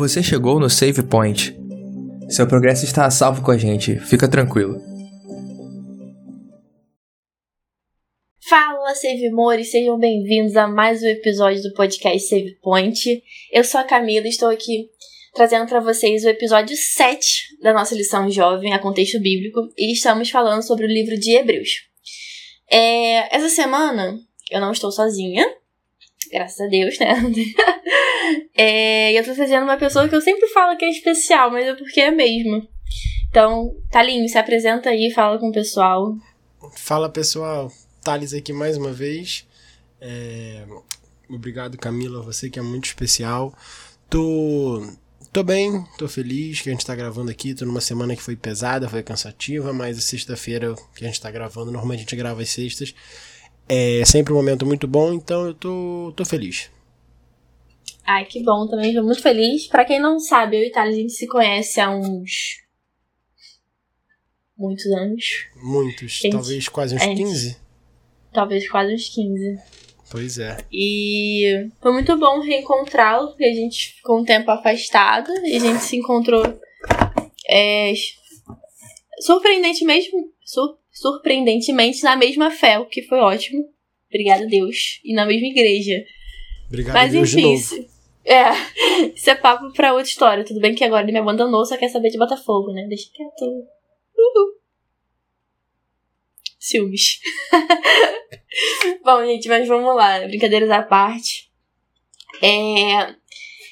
Você chegou no Save Point. Seu progresso está a salvo com a gente, fica tranquilo. Fala, Save Mores, sejam bem-vindos a mais um episódio do podcast Save Point. Eu sou a Camila e estou aqui trazendo para vocês o episódio 7 da nossa lição jovem a contexto bíblico e estamos falando sobre o livro de Hebreus. É, essa semana eu não estou sozinha, graças a Deus, né? é, eu tô trazendo uma pessoa que eu sempre falo que é especial, mas é porque é mesmo. Então, Talinho, se apresenta aí, fala com o pessoal. Fala pessoal, Thales aqui mais uma vez. É... Obrigado, Camila, você que é muito especial. Tô, tô bem, tô feliz que a gente tá gravando aqui. Tô numa semana que foi pesada, foi cansativa, mas a sexta-feira que a gente tá gravando, normalmente a gente grava às sextas. É sempre um momento muito bom, então eu tô, tô feliz. Ai, que bom também, tô muito feliz. Para quem não sabe, eu e Thales, a gente se conhece há uns. muitos anos. Muitos, gente, talvez quase uns 15. Talvez quase uns 15. Pois é. E foi muito bom reencontrá-lo, porque a gente ficou um tempo afastado e a gente se encontrou é, surpreendentemente, sur, surpreendentemente na mesma fé, o que foi ótimo. Obrigada, Deus. E na mesma igreja. Obrigado, Mas, Deus enfim, isso, é, isso é papo pra outra história. Tudo bem que agora ele me abandonou, só quer saber de Botafogo, né? Deixa quieto. Uhul. Ciúmes. Bom, gente, mas vamos lá. Brincadeiras à parte. É,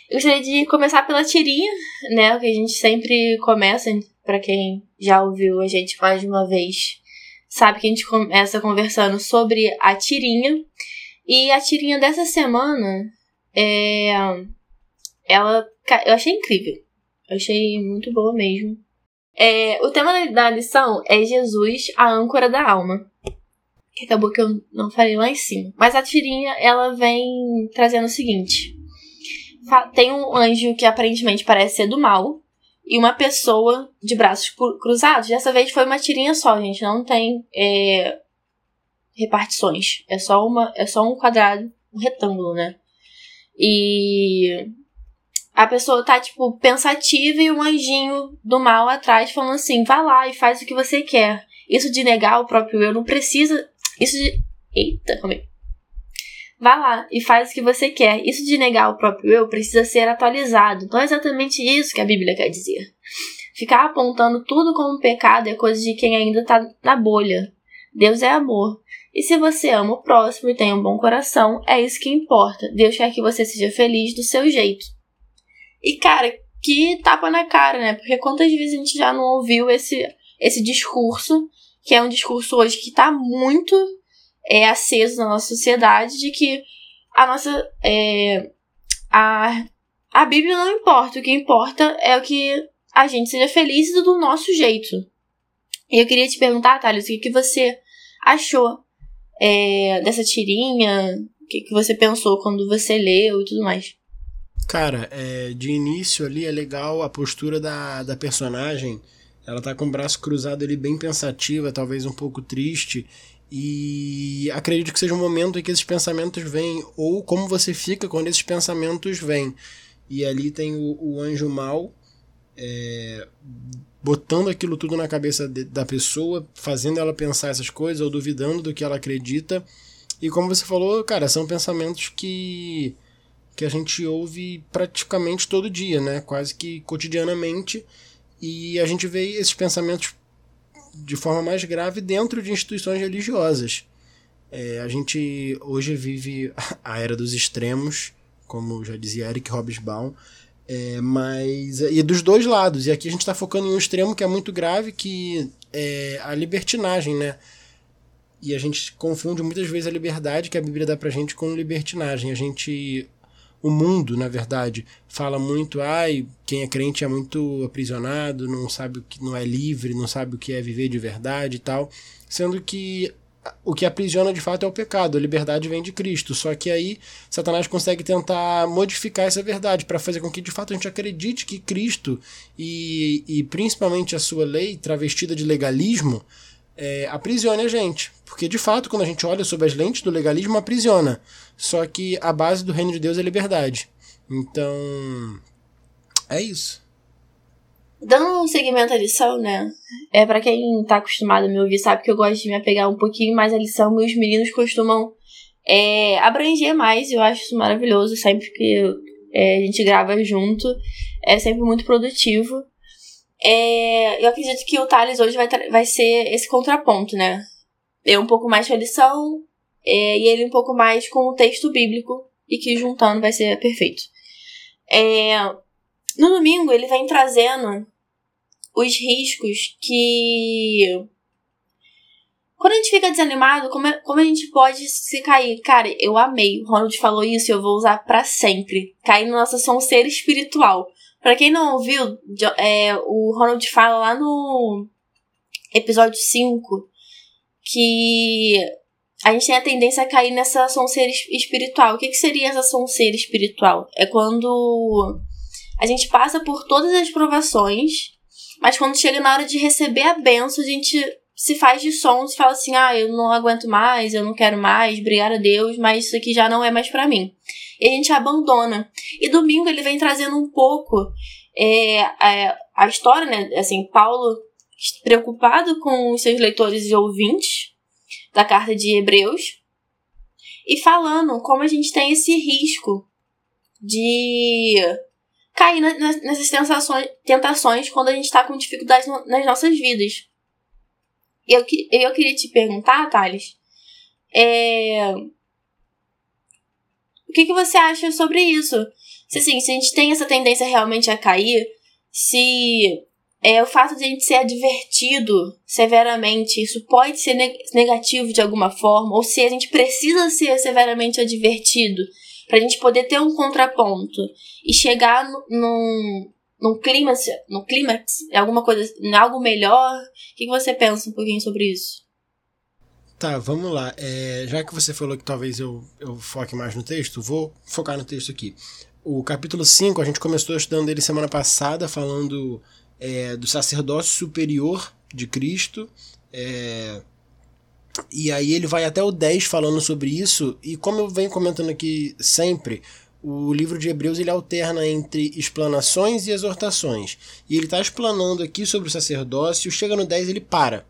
eu gostaria de começar pela tirinha, né? O que a gente sempre começa, para quem já ouviu a gente mais de uma vez, sabe que a gente começa conversando sobre a tirinha. E a tirinha dessa semana, é, ela, eu achei incrível. Eu achei muito boa mesmo. É, o tema da lição é Jesus, a âncora da alma. Que acabou que eu não falei lá em cima. Mas a tirinha, ela vem trazendo o seguinte. Tem um anjo que aparentemente parece ser do mal. E uma pessoa de braços cruzados. Dessa vez foi uma tirinha só, gente. Não tem é, repartições. É só, uma, é só um quadrado, um retângulo, né? E a pessoa tá, tipo, pensativa e um anjinho do mal atrás falando assim: vai lá e faz o que você quer. Isso de negar o próprio eu não precisa. Isso de. Eita, calma aí. Vá lá e faz o que você quer. Isso de negar o próprio eu precisa ser atualizado. Não é exatamente isso que a Bíblia quer dizer. Ficar apontando tudo como pecado é coisa de quem ainda tá na bolha. Deus é amor. E se você ama o próximo e tem um bom coração, é isso que importa. Deus quer que você seja feliz do seu jeito. E, cara, que tapa na cara, né? Porque quantas vezes a gente já não ouviu esse, esse discurso, que é um discurso hoje que tá muito é, aceso na nossa sociedade, de que a nossa. É, a, a Bíblia não importa, o que importa é o que a gente seja feliz do nosso jeito. E eu queria te perguntar, Thales, o que, que você achou é, dessa tirinha? O que, que você pensou quando você leu e tudo mais? Cara, é, de início ali é legal a postura da, da personagem. Ela tá com o braço cruzado ali, bem pensativa, talvez um pouco triste. E acredito que seja um momento em que esses pensamentos vêm, ou como você fica quando esses pensamentos vêm. E ali tem o, o anjo mal é, botando aquilo tudo na cabeça de, da pessoa, fazendo ela pensar essas coisas, ou duvidando do que ela acredita. E como você falou, cara, são pensamentos que que a gente ouve praticamente todo dia, né? Quase que cotidianamente. E a gente vê esses pensamentos de forma mais grave dentro de instituições religiosas. É, a gente hoje vive a era dos extremos, como já dizia Eric Hobsbawm, é, mas e dos dois lados. E aqui a gente está focando em um extremo que é muito grave, que é a libertinagem, né? E a gente confunde muitas vezes a liberdade que a Bíblia dá pra gente com libertinagem. A gente o mundo, na verdade, fala muito, ai, quem é crente é muito aprisionado, não sabe o que não é livre, não sabe o que é viver de verdade e tal, sendo que o que aprisiona de fato é o pecado, a liberdade vem de Cristo. Só que aí Satanás consegue tentar modificar essa verdade para fazer com que de fato a gente acredite que Cristo e, e principalmente a sua lei travestida de legalismo é, aprisione a gente. Porque, de fato, quando a gente olha sob as lentes do legalismo, aprisiona. Só que a base do reino de Deus é liberdade. Então, É isso. Dando um segmento à lição, né? É para quem tá acostumado a me ouvir, sabe que eu gosto de me apegar um pouquinho mais à lição. Meus meninos costumam é, abranger mais, eu acho isso maravilhoso. Sempre que é, a gente grava junto, é sempre muito produtivo. É, eu acredito que o Thales hoje vai, vai ser esse contraponto, né? Eu um pouco mais com a lição é, e ele um pouco mais com o texto bíblico, e que juntando vai ser perfeito. É, no domingo, ele vem trazendo os riscos que. Quando a gente fica desanimado, como, é, como a gente pode se cair? Cara, eu amei. O Ronald falou isso e eu vou usar para sempre. Cair no nosso sonseiro espiritual. Para quem não ouviu, é, o Ronald fala lá no episódio 5 que a gente tem a tendência a cair nessa sonseira espiritual. O que, que seria essa sonseira espiritual? É quando a gente passa por todas as provações, mas quando chega na hora de receber a benção, a gente se faz de sons e fala assim: ah, eu não aguento mais, eu não quero mais, obrigado a Deus, mas isso aqui já não é mais para mim. E a gente abandona. E domingo ele vem trazendo um pouco é, a, a história, né? Assim, Paulo preocupado com os seus leitores e ouvintes da carta de Hebreus e falando como a gente tem esse risco de cair nessas tentações, tentações quando a gente está com dificuldades nas nossas vidas. Eu, eu queria te perguntar, Thales, é, o que, que você acha sobre isso? Se, assim, se a gente tem essa tendência realmente a cair, se é, o fato de a gente ser advertido severamente, isso pode ser negativo de alguma forma, ou se a gente precisa ser severamente advertido pra gente poder ter um contraponto e chegar num, num clímax, no clímax, alguma coisa, algo melhor. O que, você pensa um pouquinho sobre isso? Tá, vamos lá. É, já que você falou que talvez eu, eu foque mais no texto, vou focar no texto aqui. O capítulo 5, a gente começou estudando ele semana passada, falando é, do sacerdócio superior de Cristo. É, e aí ele vai até o 10 falando sobre isso, e como eu venho comentando aqui sempre, o livro de Hebreus ele alterna entre explanações e exortações. E ele está explanando aqui sobre o sacerdócio, chega no 10 ele para.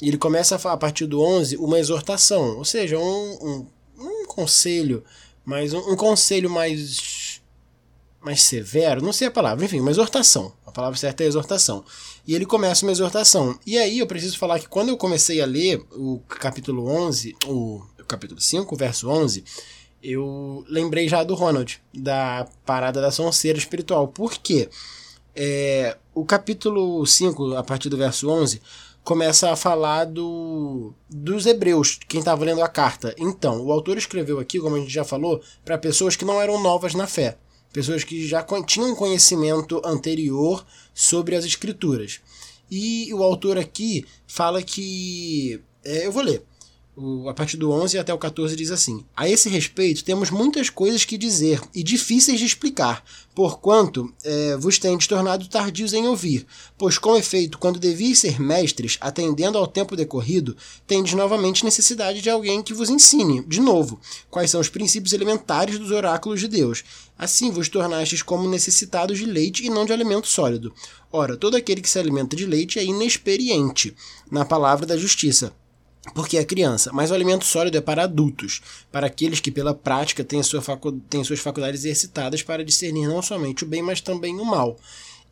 E ele começa a, a partir do 11 uma exortação, ou seja, um, um, um conselho, mas um, um, conselho mais mais severo, não sei a palavra, enfim, uma exortação. A palavra certa é exortação. E ele começa uma exortação. E aí eu preciso falar que quando eu comecei a ler o capítulo 11, o, capítulo 5, verso 11, eu lembrei já do Ronald, da parada da sonceira espiritual. Por quê? É, o capítulo 5, a partir do verso 11, começa a falar do, dos hebreus, quem estava lendo a carta. Então, o autor escreveu aqui, como a gente já falou, para pessoas que não eram novas na fé pessoas que já tinham conhecimento anterior sobre as escrituras. E o autor aqui fala que. É, eu vou ler. O, a partir do 11 até o 14 diz assim: A esse respeito, temos muitas coisas que dizer e difíceis de explicar, porquanto é, vos tendes tornado tardios em ouvir. Pois, com efeito, quando devias ser mestres, atendendo ao tempo decorrido, tendes novamente necessidade de alguém que vos ensine, de novo, quais são os princípios elementares dos oráculos de Deus. Assim vos tornastes como necessitados de leite e não de alimento sólido. Ora, todo aquele que se alimenta de leite é inexperiente na palavra da justiça porque é criança, mas o alimento sólido é para adultos, para aqueles que pela prática têm, sua facu têm suas faculdades exercitadas para discernir não somente o bem, mas também o mal.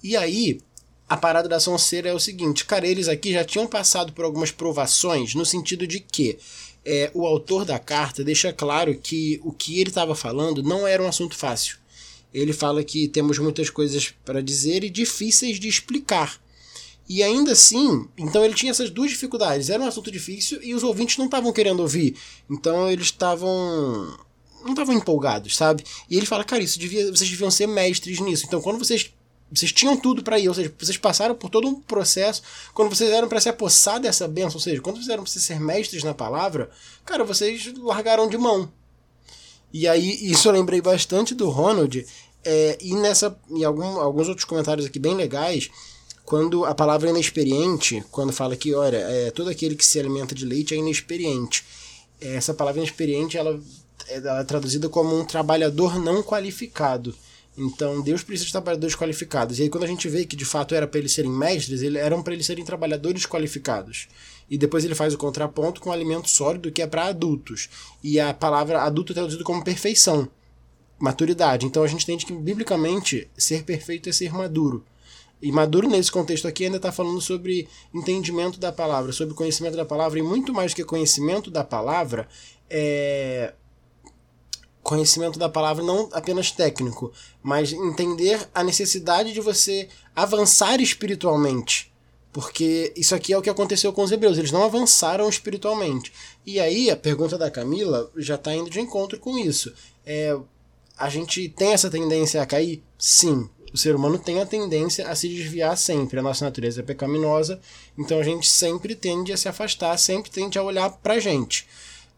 E aí, a parada da sonceira é o seguinte, cara, eles aqui já tinham passado por algumas provações, no sentido de que é, o autor da carta deixa claro que o que ele estava falando não era um assunto fácil. Ele fala que temos muitas coisas para dizer e difíceis de explicar. E ainda assim, então ele tinha essas duas dificuldades. Era um assunto difícil e os ouvintes não estavam querendo ouvir. Então eles estavam. não estavam empolgados, sabe? E ele fala, cara, isso devia, vocês deviam ser mestres nisso. Então quando vocês. Vocês tinham tudo para ir, ou seja, vocês passaram por todo um processo. Quando vocês eram para se apossar dessa benção, ou seja, quando vocês eram para ser mestres na palavra, cara, vocês largaram de mão. E aí, isso eu lembrei bastante do Ronald. É, e nessa. E algum, alguns outros comentários aqui bem legais quando a palavra inexperiente, quando fala que, olha, é, todo aquele que se alimenta de leite é inexperiente. Essa palavra inexperiente ela, ela é traduzida como um trabalhador não qualificado. Então Deus precisa de trabalhadores qualificados. E aí quando a gente vê que de fato era para eles serem mestres, ele, eram para eles serem trabalhadores qualificados. E depois ele faz o contraponto com alimento sólido que é para adultos. E a palavra adulto é traduzido como perfeição, maturidade. Então a gente entende que biblicamente ser perfeito é ser maduro. E maduro nesse contexto aqui ainda está falando sobre entendimento da palavra, sobre conhecimento da palavra, e muito mais do que conhecimento da palavra, é conhecimento da palavra não apenas técnico, mas entender a necessidade de você avançar espiritualmente. Porque isso aqui é o que aconteceu com os hebreus, eles não avançaram espiritualmente. E aí a pergunta da Camila já está indo de encontro com isso. É, a gente tem essa tendência a cair? Sim. O ser humano tem a tendência a se desviar sempre. A nossa natureza é pecaminosa, então a gente sempre tende a se afastar, sempre tende a olhar para a gente.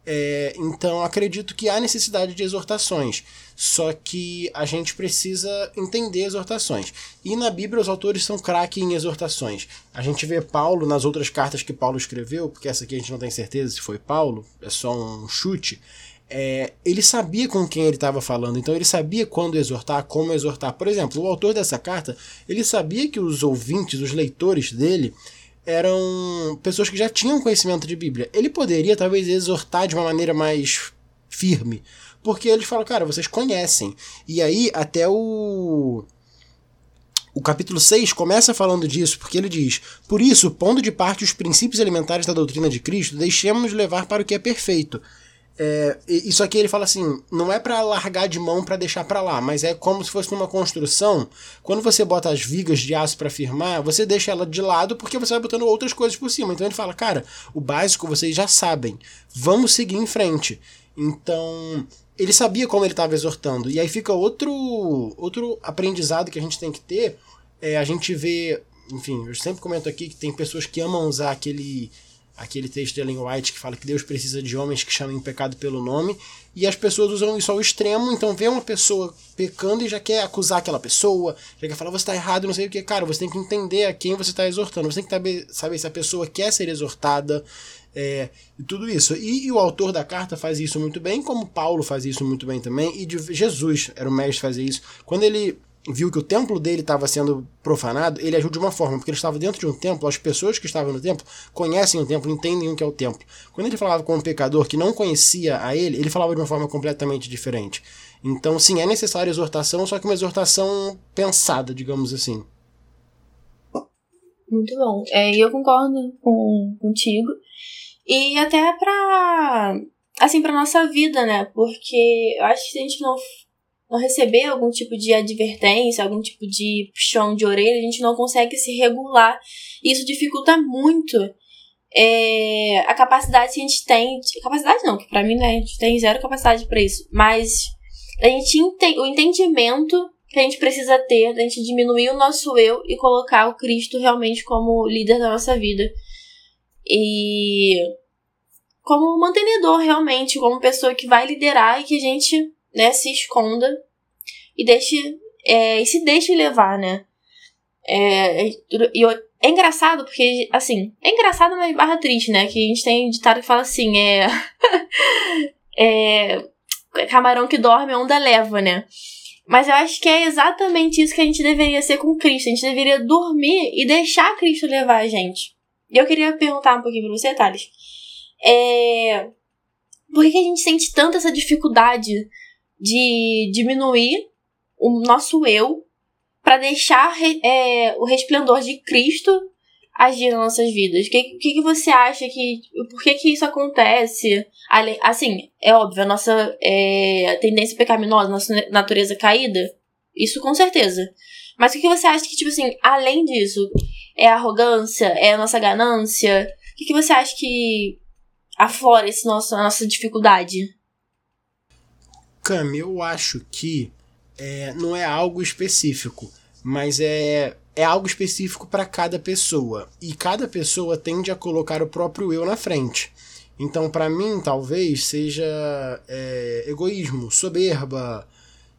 É, então acredito que há necessidade de exortações, só que a gente precisa entender exortações. E na Bíblia os autores são craque em exortações. A gente vê Paulo nas outras cartas que Paulo escreveu, porque essa aqui a gente não tem certeza se foi Paulo, é só um chute. É, ele sabia com quem ele estava falando, então ele sabia quando exortar, como exortar. Por exemplo, o autor dessa carta, ele sabia que os ouvintes, os leitores dele, eram pessoas que já tinham conhecimento de Bíblia. Ele poderia talvez exortar de uma maneira mais firme, porque eles falam, cara, vocês conhecem. E aí até o o capítulo 6 começa falando disso, porque ele diz: Por isso, pondo de parte os princípios elementares da doutrina de Cristo, deixemos-nos levar para o que é perfeito é, isso aqui ele fala assim, não é para largar de mão para deixar para lá, mas é como se fosse numa construção. Quando você bota as vigas de aço para firmar, você deixa ela de lado porque você vai botando outras coisas por cima. Então ele fala, cara, o básico vocês já sabem, vamos seguir em frente. Então ele sabia como ele estava exortando. E aí fica outro outro aprendizado que a gente tem que ter. É, a gente vê, enfim, eu sempre comento aqui que tem pessoas que amam usar aquele aquele texto de Ellen White que fala que Deus precisa de homens que chamem pecado pelo nome, e as pessoas usam isso ao extremo, então vê uma pessoa pecando e já quer acusar aquela pessoa, já quer falar você está errado, não sei o que, cara, você tem que entender a quem você está exortando, você tem que saber, saber se a pessoa quer ser exortada, é, tudo isso. E, e, o autor da carta faz isso muito bem, como Paulo faz isso muito bem também, e de, Jesus era o mestre fazer isso. Quando ele viu que o templo dele estava sendo profanado, ele agiu de uma forma, porque ele estava dentro de um templo, as pessoas que estavam no templo conhecem o templo, entendem o que é o templo. Quando ele falava com um pecador que não conhecia a ele, ele falava de uma forma completamente diferente. Então, sim, é necessária exortação, só que uma exortação pensada, digamos assim. Muito bom. É, eu concordo com, contigo. E até pra. Assim, pra nossa vida, né? Porque eu acho que se a gente não não receber algum tipo de advertência, algum tipo de puxão de orelha, a gente não consegue se regular. E isso dificulta muito é, a capacidade que a gente tem. Capacidade não, que pra mim né, a gente tem zero capacidade para isso. Mas a gente ente, o entendimento que a gente precisa ter, a gente diminuir o nosso eu e colocar o Cristo realmente como líder da nossa vida. E como mantenedor realmente, como pessoa que vai liderar e que a gente né, se esconda e deixe é, e se deixe levar, né? É, e é engraçado porque, assim, é engraçado, mas barra triste, né? Que a gente tem um ditado que fala assim, é. é camarão que dorme, onda leva, né? Mas eu acho que é exatamente isso que a gente deveria ser com Cristo. A gente deveria dormir e deixar Cristo levar a gente. E eu queria perguntar um pouquinho pra você, Thales. É... Por que a gente sente tanta essa dificuldade de diminuir o nosso eu para deixar é, o resplendor de Cristo agir nas nossas vidas. O que, que, você acha que. Por que, que isso acontece? Assim, é óbvio, a nossa é, tendência pecaminosa, nossa natureza caída, isso com certeza. Mas o que você acha que, tipo assim, além disso, é a arrogância, é a nossa ganância? O que, que você acha que aflora esse nosso, a nossa dificuldade? Cami, eu acho que é, não é algo específico, mas é, é algo específico para cada pessoa. E cada pessoa tende a colocar o próprio eu na frente. Então, para mim, talvez seja é, egoísmo, soberba.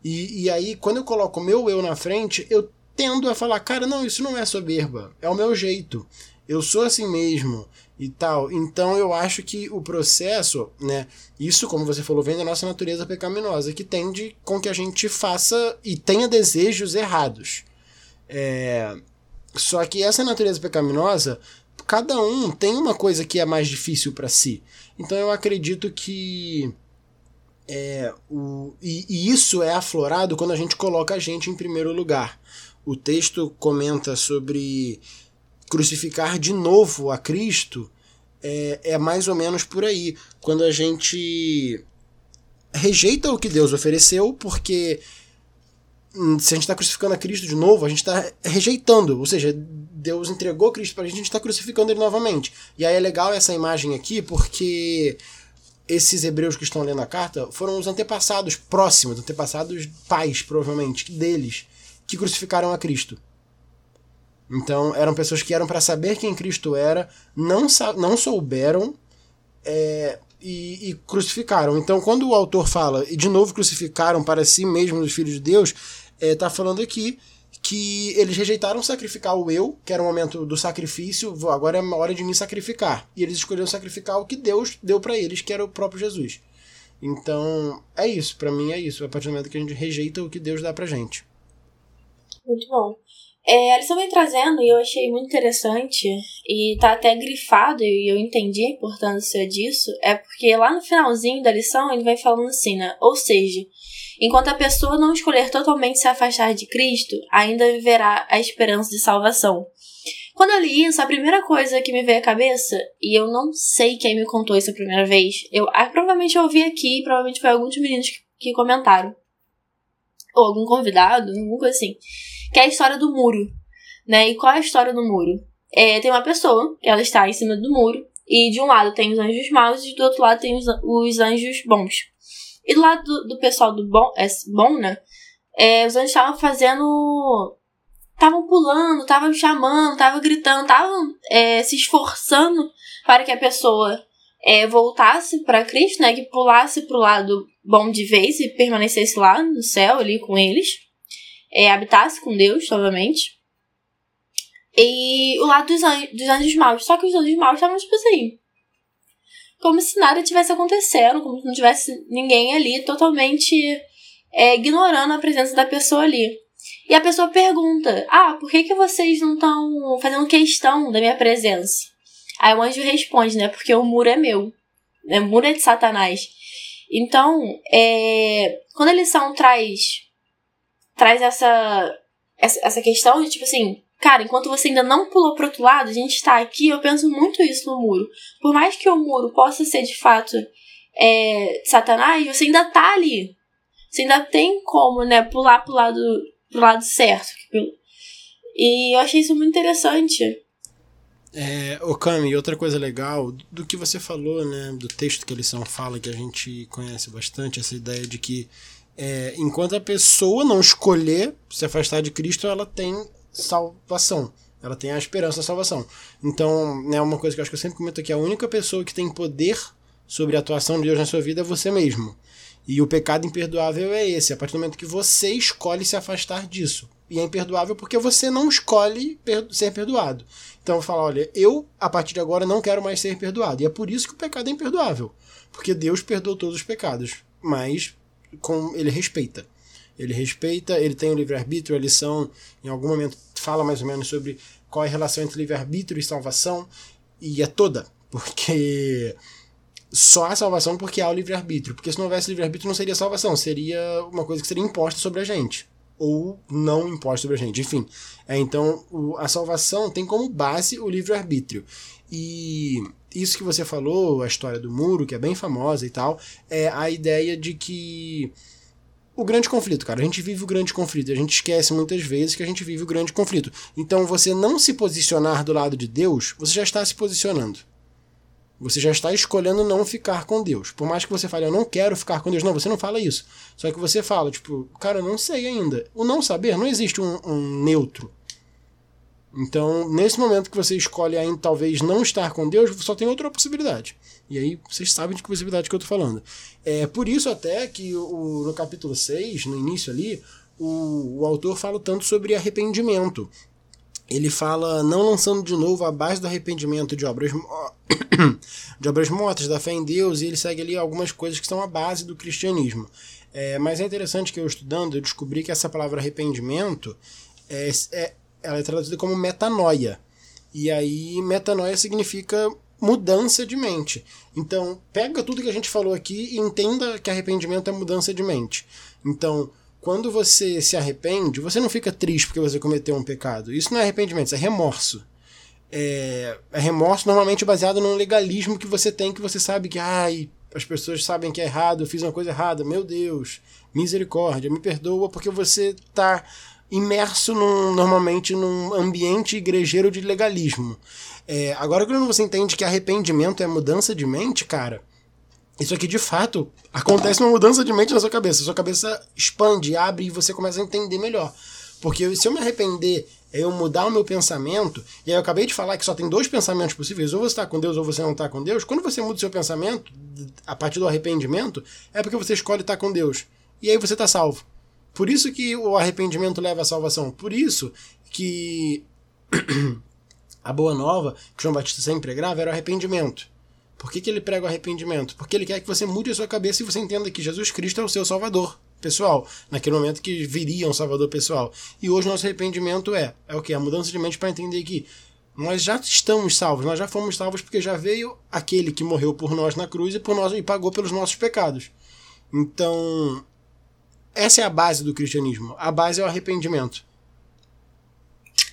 E, e aí, quando eu coloco o meu eu na frente, eu tendo a falar, cara, não, isso não é soberba, é o meu jeito. eu sou assim mesmo e tal. Então eu acho que o processo, né, isso como você falou, vem da nossa natureza pecaminosa, que tende com que a gente faça e tenha desejos errados. É, só que essa natureza pecaminosa, cada um tem uma coisa que é mais difícil para si. Então eu acredito que é, o, e, e, isso é aflorado quando a gente coloca a gente em primeiro lugar. O texto comenta sobre crucificar de novo a Cristo, é, é mais ou menos por aí. Quando a gente rejeita o que Deus ofereceu, porque se a gente está crucificando a Cristo de novo, a gente está rejeitando. Ou seja, Deus entregou Cristo para a gente, a gente está crucificando ele novamente. E aí é legal essa imagem aqui, porque esses hebreus que estão lendo a carta foram os antepassados próximos, antepassados pais, provavelmente, deles, que crucificaram a Cristo. Então, eram pessoas que eram para saber quem Cristo era, não, não souberam é, e, e, crucificaram. Então, quando o autor fala, e de novo crucificaram para si mesmos os filhos de Deus, está é, tá falando aqui que eles rejeitaram sacrificar o eu, que era o momento do sacrifício, agora é a hora de me sacrificar. E eles escolheram sacrificar o que Deus deu para eles, que era o próprio Jesus. Então, é isso, para mim é isso, a partir do momento que a gente rejeita o que Deus dá pra gente. Muito bom. É, lição vem trazendo e eu achei muito interessante, e tá até grifado, e eu entendi a importância disso, é porque lá no finalzinho da lição ele vai falando assim, né? Ou seja, enquanto a pessoa não escolher totalmente se afastar de Cristo, ainda viverá a esperança de salvação. Quando eu li isso, a primeira coisa que me veio à cabeça, e eu não sei quem me contou isso a primeira vez, eu ah, provavelmente eu ouvi aqui, provavelmente foi alguns meninos que, que comentaram. Ou algum convidado, alguma coisa assim que é a história do muro. Né? E qual é a história do muro? É, tem uma pessoa ela está em cima do muro, e de um lado tem os anjos maus e do outro lado tem os, os anjos bons. E do lado do, do pessoal do bom, é, bom né? É, os anjos estavam fazendo. Estavam pulando, estavam chamando, estavam gritando, estavam é, se esforçando para que a pessoa é, voltasse para Cristo, né? Que pulasse para o lado bom de vez e permanecesse lá no céu ali com eles é, habitasse com Deus, novamente. E o lado dos, anjos, dos anjos maus. Só que os anjos maus estavam, tipo assim. Como se nada tivesse acontecendo, como se não tivesse ninguém ali, totalmente é, ignorando a presença da pessoa ali. E a pessoa pergunta: Ah, por que, que vocês não estão fazendo questão da minha presença? Aí o anjo responde, né? Porque o muro é meu. Né? O muro é de Satanás. Então, é, quando a lição traz traz essa, essa, essa questão de tipo assim, cara, enquanto você ainda não pulou pro outro lado, a gente tá aqui, eu penso muito isso no muro. Por mais que o muro possa ser de fato é, Satanás, você ainda tá ali. Você ainda tem como, né, pular pro lado, pro lado certo. E eu achei isso muito interessante. É, Okami, outra coisa legal do que você falou, né, do texto que a lição fala, que a gente conhece bastante, essa ideia de que é, enquanto a pessoa não escolher se afastar de Cristo, ela tem salvação. Ela tem a esperança da salvação. Então, né, uma coisa que eu acho que eu sempre comento aqui: a única pessoa que tem poder sobre a atuação de Deus na sua vida é você mesmo. E o pecado imperdoável é esse, a partir do momento que você escolhe se afastar disso. E é imperdoável porque você não escolhe ser perdoado. Então eu falo, olha, eu a partir de agora não quero mais ser perdoado. E é por isso que o pecado é imperdoável. Porque Deus perdoou todos os pecados. Mas com, ele respeita. Ele respeita, ele tem o livre-arbítrio, a lição em algum momento fala mais ou menos sobre qual é a relação entre livre-arbítrio e salvação, e é toda, porque só há salvação porque há o livre-arbítrio. Porque se não houvesse livre-arbítrio não seria salvação, seria uma coisa que seria imposta sobre a gente. Ou não imposta sobre a gente. Enfim. É, então, o, a salvação tem como base o livre-arbítrio. E isso que você falou, a história do muro, que é bem famosa e tal, é a ideia de que o grande conflito, cara. A gente vive o grande conflito. A gente esquece muitas vezes que a gente vive o grande conflito. Então, você não se posicionar do lado de Deus, você já está se posicionando. Você já está escolhendo não ficar com Deus. Por mais que você fale, eu não quero ficar com Deus. Não, você não fala isso. Só que você fala, tipo, cara, eu não sei ainda. O não saber, não existe um, um neutro. Então, nesse momento que você escolhe ainda talvez não estar com Deus, só tem outra possibilidade. E aí vocês sabem de que possibilidade que eu estou falando. É por isso até que o, no capítulo 6, no início ali, o, o autor fala tanto sobre arrependimento. Ele fala não lançando de novo a base do arrependimento de obras de obras mortas, da fé em Deus, e ele segue ali algumas coisas que são a base do cristianismo. É, mas é interessante que eu estudando, eu descobri que essa palavra arrependimento é, é, ela é traduzida como metanoia. E aí, metanoia significa mudança de mente. Então, pega tudo que a gente falou aqui e entenda que arrependimento é mudança de mente. Então, quando você se arrepende, você não fica triste porque você cometeu um pecado. Isso não é arrependimento, isso é remorso. É, é remorso normalmente baseado num legalismo que você tem, que você sabe que, ai, as pessoas sabem que é errado, eu fiz uma coisa errada, meu Deus, misericórdia, me perdoa, porque você está imerso num, normalmente num ambiente igrejeiro de legalismo. É, agora, quando você entende que arrependimento é mudança de mente, cara, isso aqui de fato acontece uma mudança de mente na sua cabeça. Sua cabeça expande, abre e você começa a entender melhor. Porque se eu me arrepender, é eu mudar o meu pensamento, e aí eu acabei de falar que só tem dois pensamentos possíveis, ou você está com Deus ou você não está com Deus. Quando você muda o seu pensamento, a partir do arrependimento, é porque você escolhe estar com Deus. E aí você está salvo. Por isso que o arrependimento leva à salvação. Por isso que a boa nova que João Batista sempre pregava era o arrependimento. Por que, que ele prega o arrependimento? Porque ele quer que você mude a sua cabeça e você entenda que Jesus Cristo é o seu Salvador pessoal, naquele momento que viria um Salvador pessoal. E hoje nosso arrependimento é, é o que? A mudança de mente para entender que nós já estamos salvos, nós já fomos salvos porque já veio aquele que morreu por nós na cruz e, por nós, e pagou pelos nossos pecados. Então, essa é a base do cristianismo. A base é o arrependimento.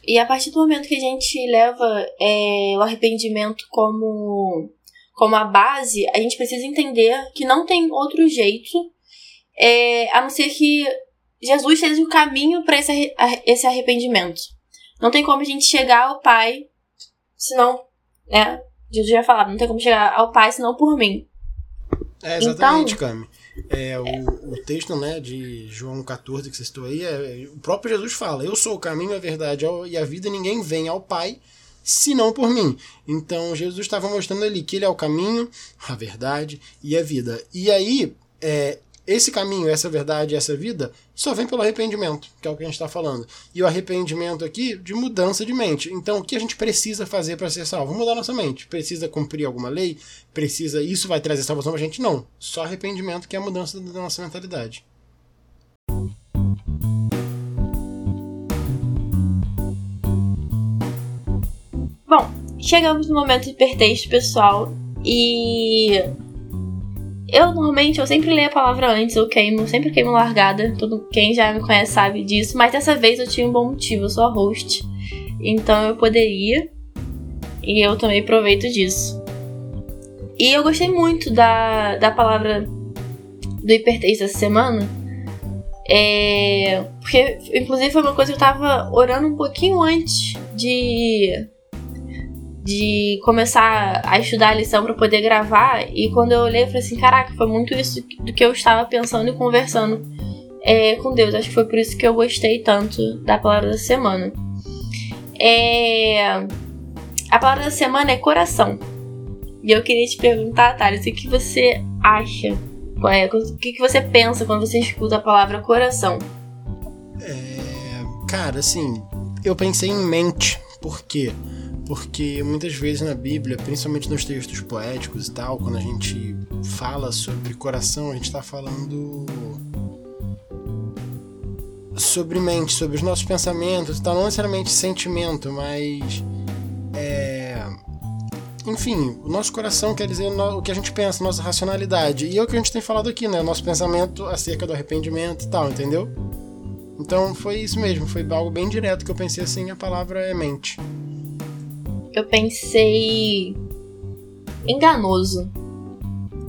E a partir do momento que a gente leva é, o arrependimento como, como a base, a gente precisa entender que não tem outro jeito é, a não ser que Jesus seja o caminho para esse, esse arrependimento. Não tem como a gente chegar ao Pai, senão, né? Jesus já falava, não tem como chegar ao Pai senão por mim. É, exatamente, então, Cami. É, o, o texto né, de João 14 que você citou aí, é, o próprio Jesus fala: Eu sou o caminho, a verdade e a vida, ninguém vem ao Pai senão por mim. Então Jesus estava mostrando ali que ele é o caminho, a verdade e a vida. E aí, é, esse caminho, essa verdade, essa vida, só vem pelo arrependimento, que é o que a gente está falando. E o arrependimento aqui de mudança de mente. Então, o que a gente precisa fazer para ser salvo? Mudar nossa mente. Precisa cumprir alguma lei? Precisa. Isso vai trazer salvação para a gente? Não. Só arrependimento que é a mudança da nossa mentalidade. Bom, chegamos no momento hipertexto, pessoal. E eu normalmente eu sempre leio a palavra antes, eu queimo, sempre queimo largada. Todo quem já me conhece sabe disso, mas dessa vez eu tinha um bom motivo, eu sou a host. Então eu poderia. E eu tomei proveito disso. E eu gostei muito da, da palavra do hipertexto essa semana. É, porque, inclusive, foi uma coisa que eu tava orando um pouquinho antes de de começar a estudar a lição para poder gravar. E quando eu olhei, eu falei assim: caraca, foi muito isso do que eu estava pensando e conversando é, com Deus. Acho que foi por isso que eu gostei tanto da palavra da semana. É, a palavra da semana é coração. E eu queria te perguntar, Thales, o que você acha? É, o que você pensa quando você escuta a palavra coração? É, cara, assim, eu pensei em mente. Por quê? Porque muitas vezes na Bíblia, principalmente nos textos poéticos e tal, quando a gente fala sobre coração, a gente está falando sobre mente, sobre os nossos pensamentos, tal, não necessariamente sentimento, mas é, enfim, o nosso coração quer dizer o que a gente pensa, nossa racionalidade. E é o que a gente tem falado aqui, né? Nosso pensamento acerca do arrependimento e tal, entendeu? Então foi isso mesmo, foi algo bem direto que eu pensei assim, a palavra é mente eu pensei. enganoso.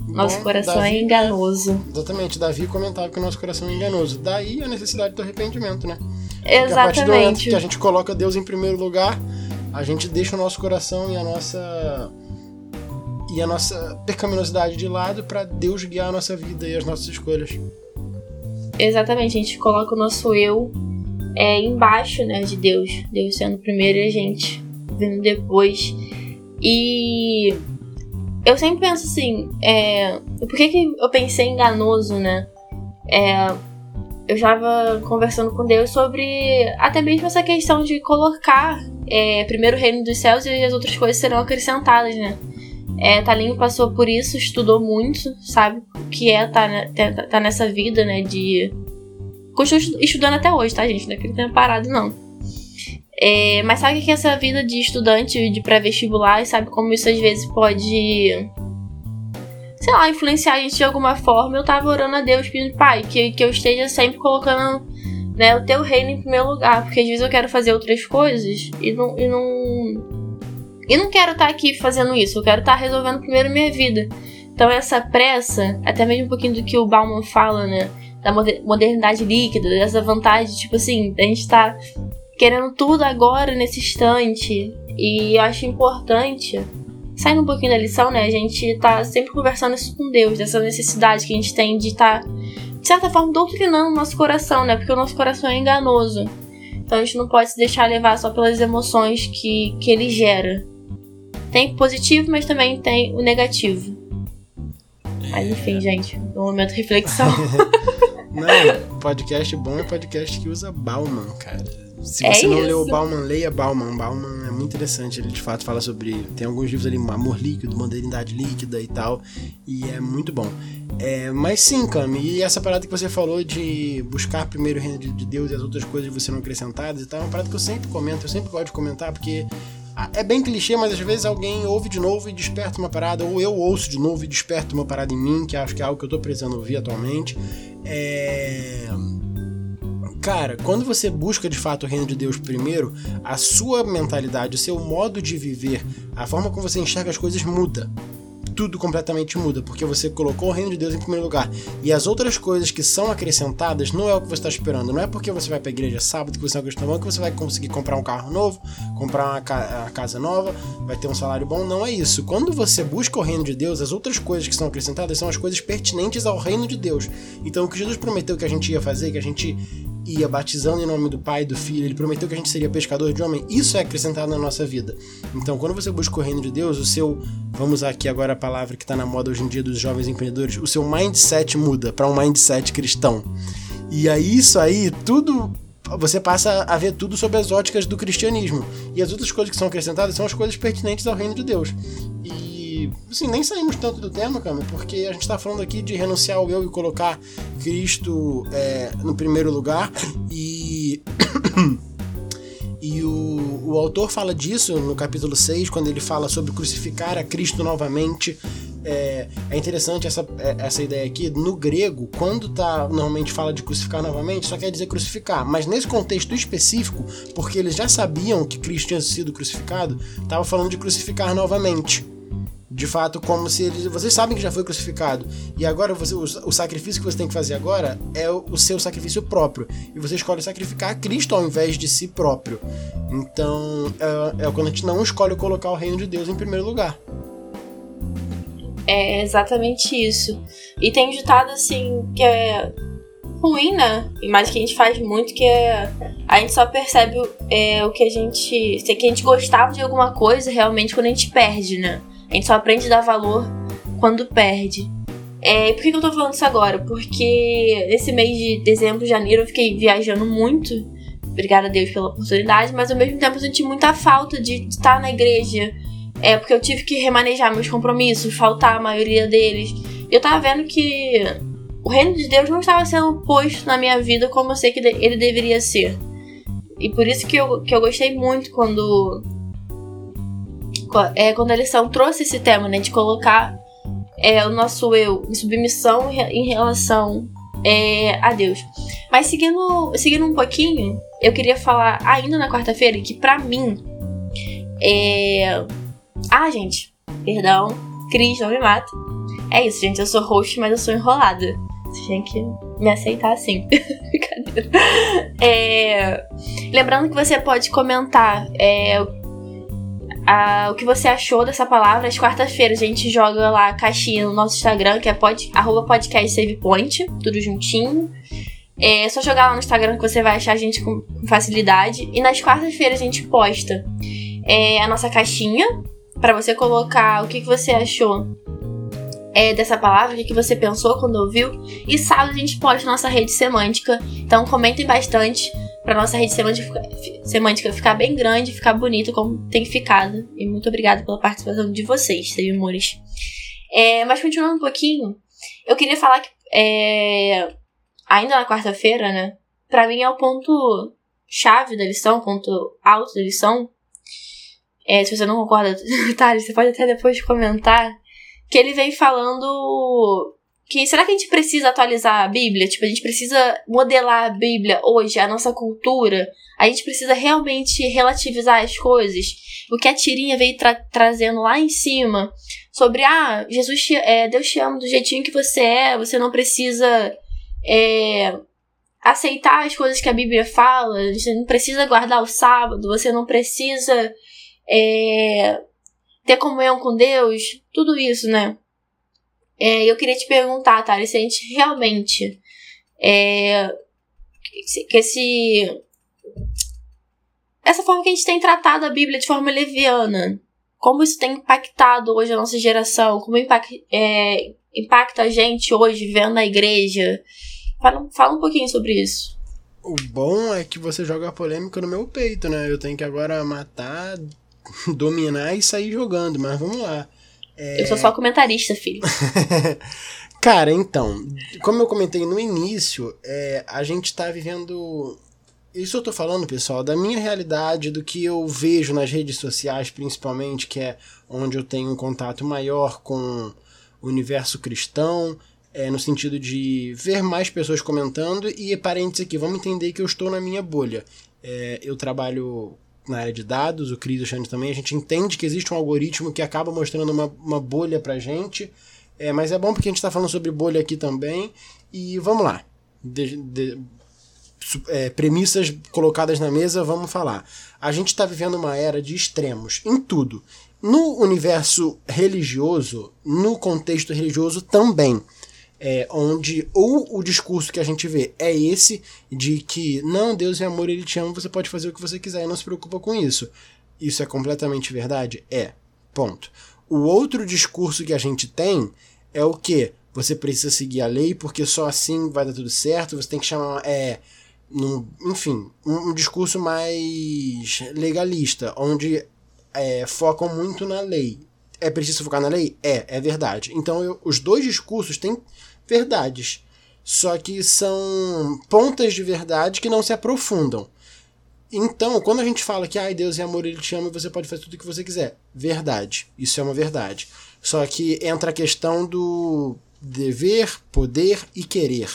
Nosso Bom, coração Davi, é enganoso. Exatamente, Davi comentava que o nosso coração é enganoso. Daí a necessidade do arrependimento, né? Exatamente. Porque a partir do momento que a gente coloca Deus em primeiro lugar, a gente deixa o nosso coração e a nossa e a nossa pecaminosidade de lado para Deus guiar a nossa vida e as nossas escolhas. Exatamente, a gente coloca o nosso eu é, embaixo né, de Deus. Deus sendo primeiro e a gente vindo depois. E eu sempre penso assim, é, por que, que eu pensei enganoso, né? É, eu estava conversando com Deus sobre até mesmo essa questão de colocar é, primeiro o reino dos céus e as outras coisas serão acrescentadas, né? É, Talinho passou por isso, estudou muito, sabe? O que é estar tá, tá, tá nessa vida, né? De. Continuo estudando até hoje, tá, gente? Não é que ele tenha parado, não. É, mas sabe que é essa vida de estudante de pré-vestibular e sabe como isso às vezes pode sei lá, influenciar a gente de alguma forma, eu tava orando a Deus pedindo, pai, que, que eu esteja sempre colocando né, o teu reino em primeiro lugar. Porque às vezes eu quero fazer outras coisas e não. E não, e não quero estar tá aqui fazendo isso, eu quero estar tá resolvendo primeiro minha vida. Então essa pressa, até mesmo um pouquinho do que o Bauman fala, né? Da modernidade líquida, dessa vantagem, tipo assim, a gente tá querendo tudo agora, nesse instante. E eu acho importante saindo um pouquinho da lição, né? A gente tá sempre conversando isso com Deus, dessa necessidade que a gente tem de estar, tá, de certa forma, doutrinando o nosso coração, né? Porque o nosso coração é enganoso. Então a gente não pode se deixar levar só pelas emoções que, que ele gera. Tem o positivo, mas também tem o negativo. Mas enfim, gente, um momento de reflexão. não, podcast bom é podcast que usa Bauman, cara. Se é você é não isso. leu Bauman, leia Bauman. Bauman é muito interessante. Ele de fato fala sobre. Tem alguns livros ali, Amor Líquido, Modernidade Líquida e tal. E é muito bom. É, mas sim, Cami, e essa parada que você falou de buscar primeiro o reino de Deus e as outras coisas você não acrescentadas e tal, é uma parada que eu sempre comento, eu sempre gosto de comentar, porque é bem clichê, mas às vezes alguém ouve de novo e desperta uma parada, ou eu ouço de novo e desperta uma parada em mim, que acho que é algo que eu tô precisando ouvir atualmente. É Cara, quando você busca de fato o reino de Deus primeiro, a sua mentalidade, o seu modo de viver, a forma como você enxerga as coisas muda tudo completamente muda, porque você colocou o reino de Deus em primeiro lugar. E as outras coisas que são acrescentadas não é o que você está esperando. Não é porque você vai para a igreja sábado que você é cristão que você vai conseguir comprar um carro novo, comprar uma, uma, casa nova, vai ter um salário bom. Não é isso. Quando você busca o reino de Deus, as outras coisas que são acrescentadas são as coisas pertinentes ao reino de Deus. Então o que Jesus prometeu que a gente ia fazer, que a gente ia batizando em nome do Pai e do Filho, ele prometeu que a gente seria pescador de homem, isso é acrescentado na nossa vida. Então, quando você busca o reino de Deus, o seu, vamos aqui agora a palavra que está na moda hoje em dia dos jovens empreendedores, o seu mindset muda para um mindset cristão. E aí, isso aí, tudo você passa a ver tudo sobre as óticas do cristianismo. E as outras coisas que são acrescentadas são as coisas pertinentes ao reino de Deus. E, assim, nem saímos tanto do tema, cara, porque a gente está falando aqui de renunciar ao eu e colocar Cristo é, no primeiro lugar. E. E o, o autor fala disso no capítulo 6, quando ele fala sobre crucificar a Cristo novamente. É, é interessante essa, é, essa ideia aqui. No grego, quando tá normalmente fala de crucificar novamente, só quer dizer crucificar. Mas nesse contexto específico, porque eles já sabiam que Cristo tinha sido crucificado, estava falando de crucificar novamente de fato como se eles, vocês sabem que já foi crucificado. E agora você, o, o, sacrifício que você tem que fazer agora é o, o, seu sacrifício próprio. E você escolhe sacrificar a Cristo ao invés de si próprio. Então é, é quando a gente não escolhe colocar o reino de Deus em primeiro lugar. É exatamente isso. E tem ditado assim que é ruim né? Mas que a gente faz muito que é a gente só percebe é, o que a gente se que a gente gostava de alguma coisa realmente quando a gente perde né a gente só aprende a dar valor quando perde. É, por que, eu tô falando isso agora? Porque esse mês de dezembro, janeiro, eu fiquei viajando muito. Obrigada a Deus pela oportunidade, mas ao mesmo tempo eu senti muita falta de estar na igreja. É, porque eu tive que remanejar meus compromissos, faltar a maioria deles. Eu tava vendo que o reino de Deus não estava sendo posto na minha vida como eu sei que ele deveria ser. E por isso que eu, que eu gostei muito quando é, quando a lição trouxe esse tema, né, de colocar é, o nosso eu em submissão em relação é, a Deus. Mas seguindo, seguindo um pouquinho, eu queria falar ainda na quarta-feira que para mim é. Ah, gente, perdão, Cris, não me mata. É isso, gente, eu sou host, mas eu sou enrolada. Você tem que me aceitar assim. Brincadeira. É... Lembrando que você pode comentar é, a, o que você achou dessa palavra. Às quarta-feiras a gente joga lá a caixinha no nosso Instagram, que é pod, arroba podcastsavepoint, tudo juntinho. É só jogar lá no Instagram que você vai achar a gente com, facilidade. E nas quartas-feiras a gente posta é, a nossa caixinha para você colocar o que, que você achou é, dessa palavra, o que, que você pensou quando ouviu. E sábado a gente posta nossa rede semântica. Então comentem bastante para nossa rede semântica, semântica ficar bem grande, ficar bonita como tem ficado. E muito obrigada pela participação de vocês, amores. É, mas continuando um pouquinho, eu queria falar que é, ainda na quarta-feira, né? Pra mim é o ponto chave da lição, ponto alto da lição. É, se você não concorda, tá, você pode até depois comentar que ele vem falando que será que a gente precisa atualizar a Bíblia? Tipo, a gente precisa modelar a Bíblia hoje, a nossa cultura. A gente precisa realmente relativizar as coisas. O que a tirinha veio tra trazendo lá em cima sobre ah, Jesus te, é, Deus te ama do jeitinho que você é, você não precisa é, aceitar as coisas que a Bíblia fala, você não precisa guardar o sábado, você não precisa é, ter comunhão com Deus, tudo isso, né? É, eu queria te perguntar, Tari, se a gente realmente. É, que esse. Essa forma que a gente tem tratado a Bíblia de forma leviana, como isso tem impactado hoje a nossa geração, como impacta, é, impacta a gente hoje vendo na igreja. Fala, fala um pouquinho sobre isso. O bom é que você joga a polêmica no meu peito, né? Eu tenho que agora matar, dominar e sair jogando, mas vamos lá. É... Eu sou só comentarista, filho. Cara, então, como eu comentei no início, é, a gente tá vivendo. Isso eu tô falando, pessoal, da minha realidade, do que eu vejo nas redes sociais, principalmente, que é onde eu tenho um contato maior com o universo cristão, é, no sentido de ver mais pessoas comentando, e parênteses aqui, vamos entender que eu estou na minha bolha. É, eu trabalho na área de dados, o Cris e o Xande também, a gente entende que existe um algoritmo que acaba mostrando uma, uma bolha pra gente, é, mas é bom porque a gente está falando sobre bolha aqui também, e vamos lá. De, de, é, premissas colocadas na mesa, vamos falar. A gente está vivendo uma era de extremos em tudo. No universo religioso, no contexto religioso também é, onde ou o discurso que a gente vê é esse de que não, Deus é amor, ele te ama, você pode fazer o que você quiser e não se preocupa com isso. Isso é completamente verdade? É. Ponto. O outro discurso que a gente tem é o que? Você precisa seguir a lei porque só assim vai dar tudo certo, você tem que chamar. É, num, enfim, um, um, discurso mais legalista, onde é, focam muito na lei. É preciso focar na lei? É, é verdade. Então eu, os dois discursos têm verdades. Só que são pontas de verdade que não se aprofundam. Então, quando a gente fala que ai, Deus é amor, ele te ama e você pode fazer tudo o que você quiser. Verdade. Isso é uma verdade. Só que entra a questão do dever, poder e querer.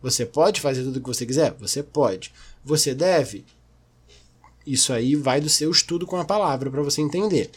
Você pode fazer tudo o que você quiser? Você pode. Você deve? Isso aí vai do seu estudo com a palavra para você entender.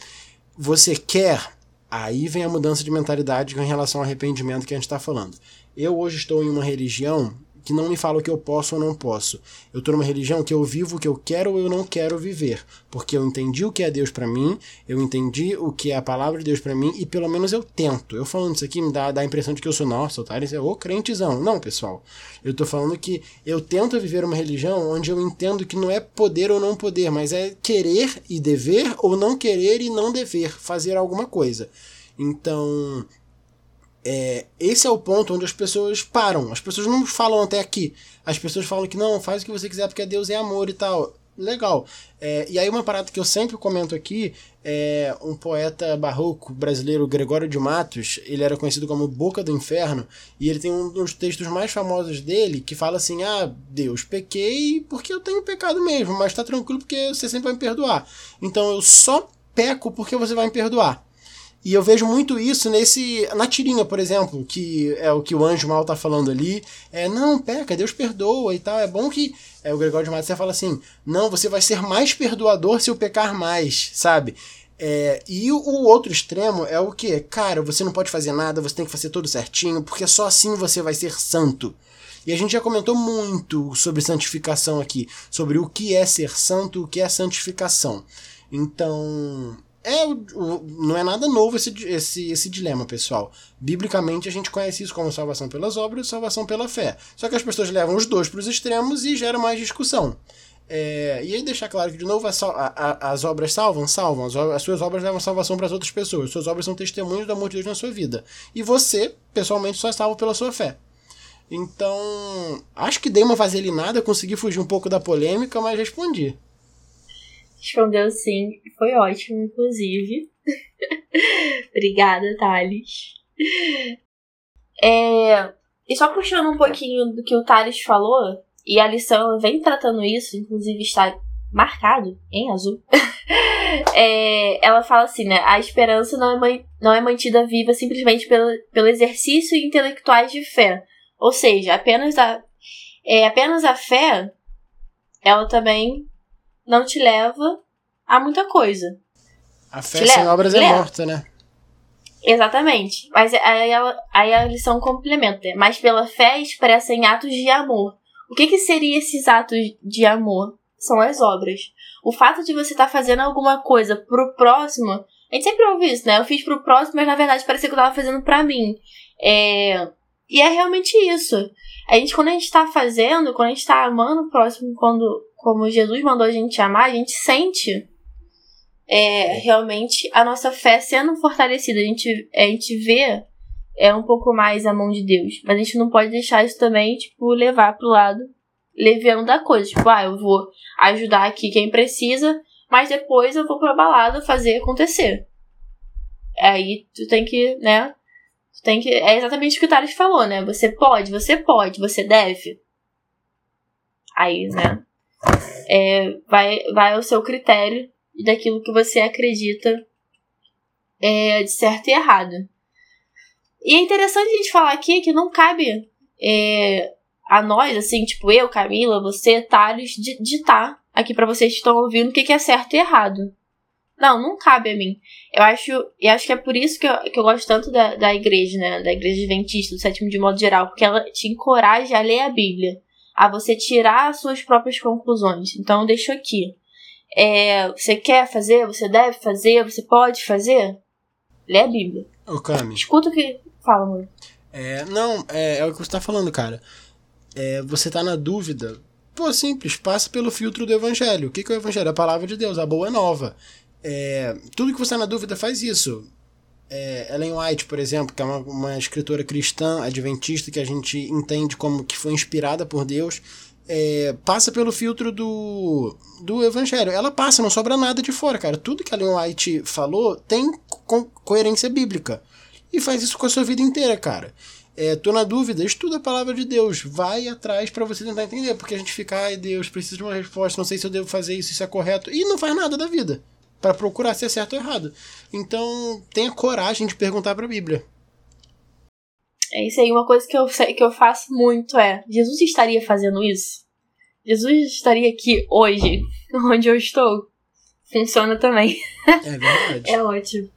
Você quer Aí vem a mudança de mentalidade em relação ao arrependimento que a gente está falando. Eu hoje estou em uma religião que não me fala o que eu posso ou não posso. Eu estou numa religião que eu vivo o que eu quero ou eu não quero viver, porque eu entendi o que é Deus para mim, eu entendi o que é a palavra de Deus para mim e pelo menos eu tento. Eu falando isso aqui me dá, dá a impressão de que eu sou, nossa, o Thales é o crentezão. Não, pessoal. Eu estou falando que eu tento viver uma religião onde eu entendo que não é poder ou não poder, mas é querer e dever ou não querer e não dever fazer alguma coisa. Então, é, esse é o ponto onde as pessoas param. As pessoas não falam até aqui. As pessoas falam que não, faz o que você quiser porque Deus é amor e tal. Legal. É, e aí uma parada que eu sempre comento aqui é um poeta barroco brasileiro, Gregório de Matos, ele era conhecido como Boca do Inferno, e ele tem um dos textos mais famosos dele que fala assim: Ah, Deus, pequei porque eu tenho pecado mesmo, mas tá tranquilo porque você sempre vai me perdoar. Então eu só peco porque você vai me perdoar. E eu vejo muito isso nesse. Na tirinha, por exemplo, que é o que o anjo mal tá falando ali. É, não, peca, Deus perdoa e tal. É bom que. É, o Gregório de Matos fala assim: não, você vai ser mais perdoador se eu pecar mais, sabe? É, e o, o, outro extremo é o que? Cara, você não pode fazer nada, você tem que fazer tudo certinho, porque só assim você vai ser santo. E a gente já comentou muito sobre santificação aqui, sobre o que é ser santo, o que é santificação. Então, é não é nada novo esse, esse, esse dilema, pessoal. Biblicamente a gente conhece isso como salvação pelas obras e salvação pela fé. Só que as pessoas levam os dois para os extremos e gera mais discussão. É, e aí deixar claro que, de novo, a, a, as obras salvam? Salvam. As, as suas obras levam salvação para as outras pessoas. Suas obras são testemunhos do amor de Deus na sua vida. E você, pessoalmente, só é salvo pela sua fé. Então, acho que dei uma vaselinada, consegui fugir um pouco da polêmica, mas respondi. Respondeu sim, foi ótimo, inclusive. Obrigada, Thales. É, e só puxando um pouquinho do que o Thales falou, e a lição vem tratando isso, inclusive está marcado em azul. é, ela fala assim, né? A esperança não é, não é mantida viva simplesmente pelo, pelo exercício intelectuais de fé. Ou seja, apenas a, é, apenas a fé, ela também não te leva a muita coisa. A fé te sem leva, obras é morta, né? Exatamente. Mas aí, ela, aí a lição complementa. Mas pela fé expressa em atos de amor. O que, que seria esses atos de amor? São as obras. O fato de você estar tá fazendo alguma coisa pro próximo. A gente sempre ouve isso, né? Eu fiz pro próximo, mas na verdade parecia que eu tava fazendo pra mim. É... E é realmente isso. A gente, quando a gente tá fazendo, quando a gente tá amando o próximo, quando, como Jesus mandou a gente amar, a gente sente é, realmente a nossa fé sendo fortalecida. A gente, a gente vê é um pouco mais a mão de Deus. Mas a gente não pode deixar isso também, tipo, levar pro lado leviano da coisa. Tipo, ah, eu vou ajudar aqui quem precisa, mas depois eu vou pra balada fazer acontecer. Aí tu tem que, né? Tu tem que. É exatamente o que o Thales falou, né? Você pode, você pode, você deve. Aí, né? É, vai, vai ao seu critério e daquilo que você acredita é, de certo e errado. E é interessante a gente falar aqui que não cabe é, a nós, assim, tipo eu, Camila, você, Thales, ditar aqui para vocês que estão ouvindo o que, que é certo e errado. Não, não cabe a mim. Eu acho, eu acho que é por isso que eu, que eu gosto tanto da, da igreja, né? Da igreja adventista, do sétimo de modo geral, porque ela te encoraja a ler a Bíblia, a você tirar as suas próprias conclusões. Então eu deixo aqui. É, você quer fazer, você deve fazer, você pode fazer? Lê a Bíblia. Ô, Cami. Escuta o que fala, mano. É, não, é, é, o que você tá falando, cara. É, você tá na dúvida. Pô, simples, passa pelo filtro do Evangelho. O que, que é o Evangelho? A palavra de Deus, a boa nova. É, tudo que você tá na dúvida faz isso. É, Ellen White, por exemplo, que é uma, uma escritora cristã, adventista, que a gente entende como que foi inspirada por Deus é, passa pelo filtro do, do evangelho. Ela passa, não sobra nada de fora, cara. Tudo que Ellen White falou tem co coerência bíblica. E faz isso com a sua vida inteira, cara. É, tô na dúvida, estuda a palavra de Deus, vai atrás para você tentar entender, porque a gente fica, ai Deus, preciso de uma resposta, não sei se eu devo fazer isso, isso é correto, e não faz nada da vida para procurar se é certo ou errado. Então, tenha coragem de perguntar para a Bíblia. É isso aí, uma coisa que eu, que eu faço muito é: Jesus estaria fazendo isso? Jesus estaria aqui hoje, onde eu estou? Funciona também. É verdade. é ótimo.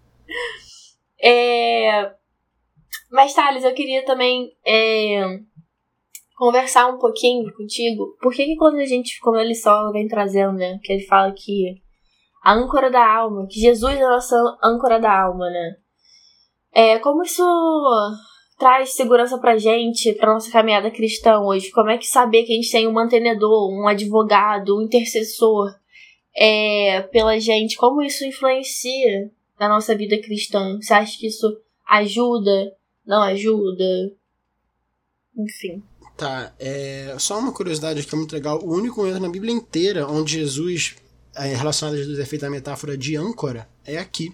É... Mas, Thales, eu queria também é... conversar um pouquinho contigo. Por que, que quando a gente, como ele só vem trazendo, né? Que ele fala que a âncora da alma, que Jesus é a nossa âncora da alma, né? É, como isso traz segurança pra gente, pra nossa caminhada cristã hoje? Como é que saber que a gente tem um mantenedor, um advogado, um intercessor é, pela gente? Como isso influencia na nossa vida cristã? Você acha que isso ajuda? Não ajuda? Enfim. Tá, é, só uma curiosidade que é muito legal. O único momento na Bíblia inteira onde Jesus, é, relacionado a Jesus, é feita a metáfora de âncora, é aqui.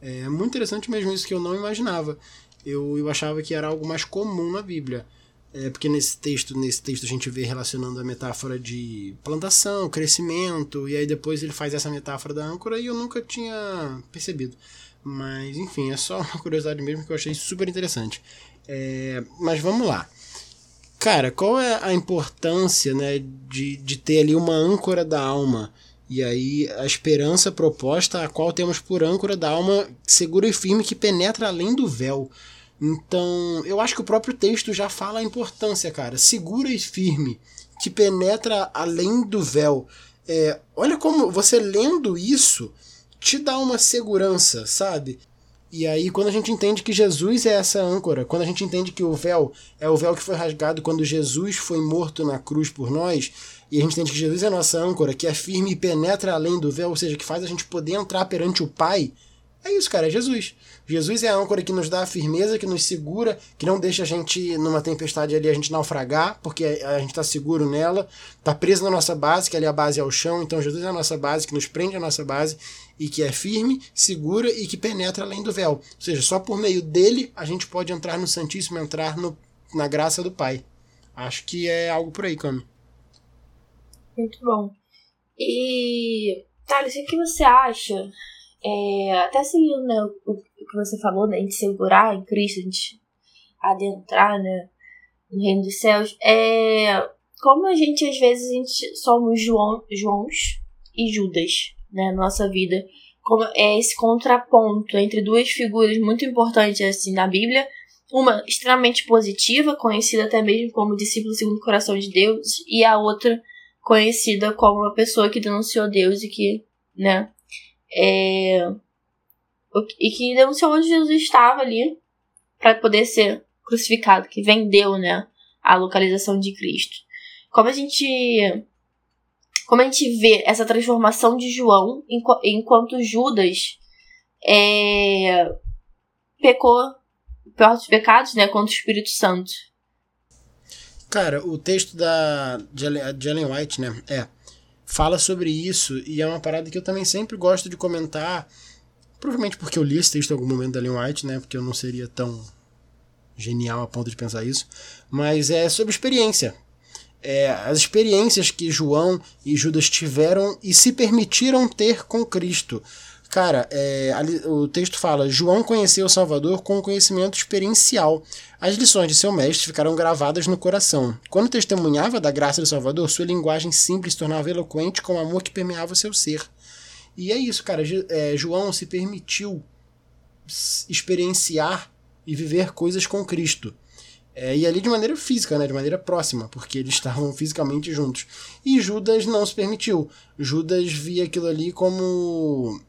É muito interessante mesmo isso que eu não imaginava eu, eu achava que era algo mais comum na Bíblia. É, porque nesse texto, nesse texto a gente vê relacionando a metáfora de plantação, crescimento, e aí depois ele faz essa metáfora da âncora e eu nunca tinha percebido. Mas enfim, é só uma curiosidade mesmo que eu achei super interessante. É, mas vamos lá. Cara, qual é a importância né, de, de ter ali uma âncora da alma? E aí a esperança proposta, a qual temos por âncora da alma segura e firme que penetra além do véu. Então, eu acho que o próprio texto já fala a importância, cara. Segura e firme, que penetra além do véu. É, olha como você lendo isso te dá uma segurança, sabe? E aí, quando a gente entende que Jesus é essa âncora, quando a gente entende que o véu é o véu que foi rasgado quando Jesus foi morto na cruz por nós, e a gente entende que Jesus é a nossa âncora, que é firme e penetra além do véu, ou seja, que faz a gente poder entrar perante o Pai, é isso, cara, é Jesus. Jesus é a âncora que nos dá a firmeza, que nos segura, que não deixa a gente numa tempestade ali a gente naufragar, porque a gente está seguro nela, está preso na nossa base, que ali a base é o chão, então Jesus é a nossa base, que nos prende a nossa base e que é firme, segura e que penetra além do véu. Ou seja, só por meio dele a gente pode entrar no Santíssimo, entrar no, na graça do Pai. Acho que é algo por aí, Cami. Muito bom. E, Thales, o que você acha é, até seguindo né, o, o, que você falou, né, de segurar em Cristo, a gente adentrar né, no reino dos céus, é, como a gente, às vezes, a gente somos João, Joões e Judas né, na nossa vida, como é esse contraponto entre duas figuras muito importantes assim na Bíblia, uma extremamente positiva, conhecida até mesmo como discípulo segundo o coração de Deus, e a outra conhecida como uma pessoa que denunciou Deus e que, né, é, e que denunciou onde Jesus estava ali para poder ser crucificado, que vendeu, né, a localização de Cristo. Como a gente como a gente vê essa transformação de João enquanto Judas é, pecou pior dos pecados, né, contra o Espírito Santo. Cara, o texto da de Ellen White, né, é fala sobre isso e é uma parada que eu também sempre gosto de comentar, provavelmente porque eu li esse texto em algum momento da Ellen White, né, porque eu não seria tão genial a ponto de pensar isso, mas é sobre experiência. É, as experiências que João e Judas tiveram e se permitiram ter com Cristo. Cara, é, ali, o texto fala: João conheceu o Salvador com conhecimento experiencial. As lições de seu mestre ficaram gravadas no coração. Quando testemunhava da graça do Salvador, sua linguagem simples tornava eloquente com o amor que permeava o seu ser. E é isso, cara. É, João se permitiu experienciar e viver coisas com Cristo. É, e ali de maneira física, né, de maneira próxima, porque eles estavam fisicamente juntos. E Judas não se permitiu. Judas via aquilo ali como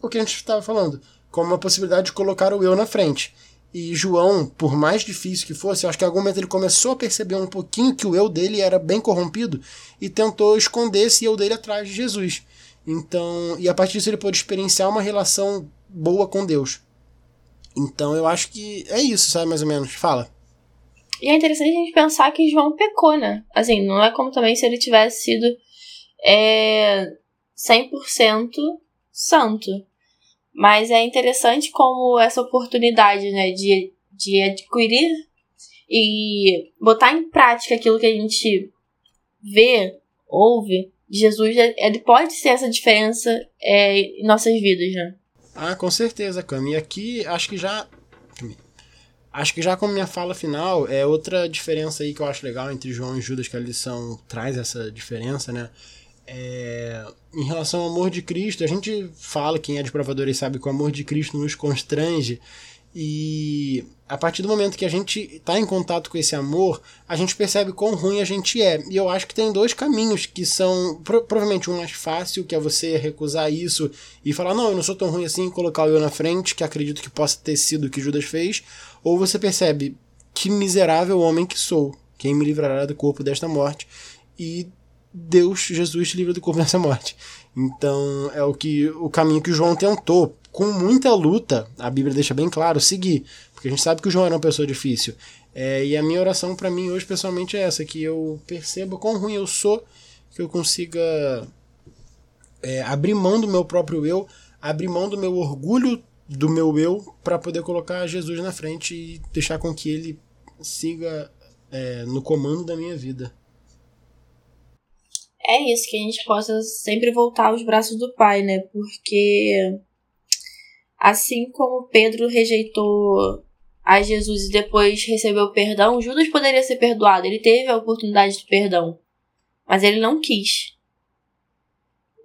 o que a gente estava falando, como uma possibilidade de colocar o eu na frente. E João, por mais difícil que fosse, acho que em algum momento ele começou a perceber um pouquinho que o eu dele era bem corrompido e tentou esconder esse eu dele atrás de Jesus. Então, e a partir disso ele pôde experienciar uma relação boa com Deus. Então eu acho que é isso, sabe, mais ou menos. Fala. E é interessante a gente pensar que João pecou, né? Assim, não é como também se ele tivesse sido é, 100% santo. Mas é interessante como essa oportunidade, né, de, de adquirir e botar em prática aquilo que a gente vê, ouve Jesus, ele pode ser essa diferença é, em nossas vidas, né? Ah, com certeza, Cami. Aqui acho que já. Acho que já como minha fala final, é outra diferença aí que eu acho legal entre João e Judas, que a lição traz essa diferença, né? É, em relação ao amor de Cristo, a gente fala, quem é de provadores sabe que o amor de Cristo nos constrange. E a partir do momento que a gente está em contato com esse amor, a gente percebe quão ruim a gente é. E eu acho que tem dois caminhos que são pro, provavelmente um mais fácil, que é você recusar isso e falar: não, eu não sou tão ruim assim, colocar o eu na frente, que acredito que possa ter sido o que Judas fez. Ou você percebe que miserável homem que sou, quem me livrará do corpo desta morte. E Deus, Jesus, livra do corpo dessa morte. Então é o que o caminho que João tentou, com muita luta, a Bíblia deixa bem claro, seguir. Porque a gente sabe que o João era uma pessoa difícil. É, e a minha oração para mim hoje, pessoalmente, é essa: que eu perceba quão ruim eu sou, que eu consiga é, abrir mão do meu próprio eu, abrir mão do meu orgulho do meu eu, para poder colocar Jesus na frente e deixar com que ele siga é, no comando da minha vida é isso, que a gente possa sempre voltar aos braços do Pai, né? Porque assim como Pedro rejeitou a Jesus e depois recebeu perdão, Judas poderia ser perdoado. Ele teve a oportunidade de perdão, mas ele não quis.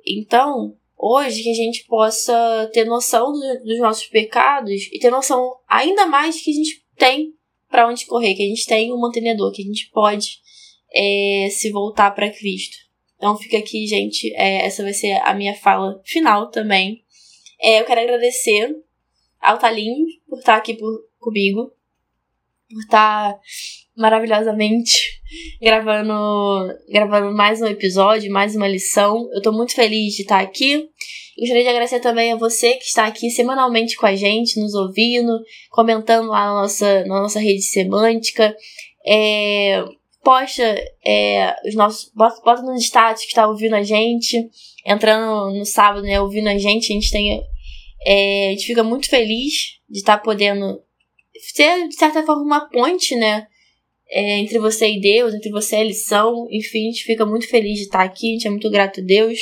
Então, hoje que a gente possa ter noção do, dos nossos pecados e ter noção ainda mais que a gente tem para onde correr, que a gente tem um mantenedor, que a gente pode é, se voltar para Cristo. Então fica aqui, gente. É, essa vai ser a minha fala final também. É, eu quero agradecer Altalinho por estar aqui por, comigo, por estar maravilhosamente gravando, gravando mais um episódio, mais uma lição. Eu tô muito feliz de estar aqui. Gostaria de agradecer também a você que está aqui semanalmente com a gente, nos ouvindo, comentando lá na nossa, na nossa rede semântica. É, posta é, os nossos. Bota, bota nos status que está ouvindo a gente. Entrando no sábado, né? Ouvindo a gente. A gente tem. É, a gente fica muito feliz de estar tá podendo ser, de certa forma, uma ponte, né? É, entre você e Deus, entre você e a lição. Enfim, a gente fica muito feliz de estar tá aqui. A gente é muito grato a Deus.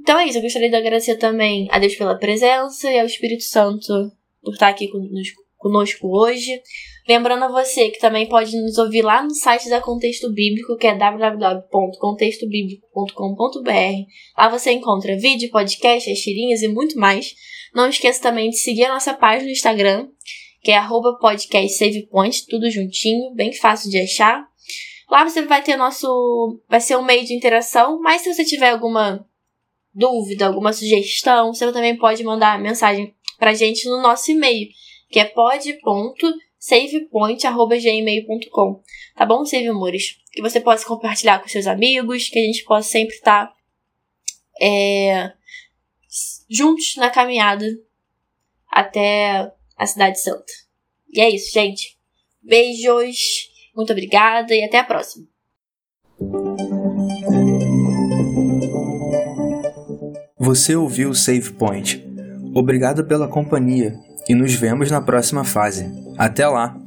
Então é isso. Eu gostaria de agradecer também a Deus pela presença e ao Espírito Santo por estar tá aqui conosco, conosco hoje. Lembrando a você que também pode nos ouvir lá no site da Contexto Bíblico, que é www.contextobiblico.com.br. Lá você encontra vídeo, podcast, as tirinhas e muito mais. Não esqueça também de seguir a nossa página no Instagram, que é @podcastsavepoint, tudo juntinho, bem fácil de achar. Lá você vai ter nosso, vai ser um meio de interação, mas se você tiver alguma dúvida, alguma sugestão, você também pode mandar mensagem pra gente no nosso e-mail, que é pod.com savepoint.gmail.com. Tá bom, Save Amores? Que você possa compartilhar com seus amigos, que a gente possa sempre estar tá, é, juntos na caminhada até a Cidade Santa. E é isso, gente. Beijos, muito obrigada e até a próxima. Você ouviu o Save Point. Obrigado pela companhia e nos vemos na próxima fase. Até lá!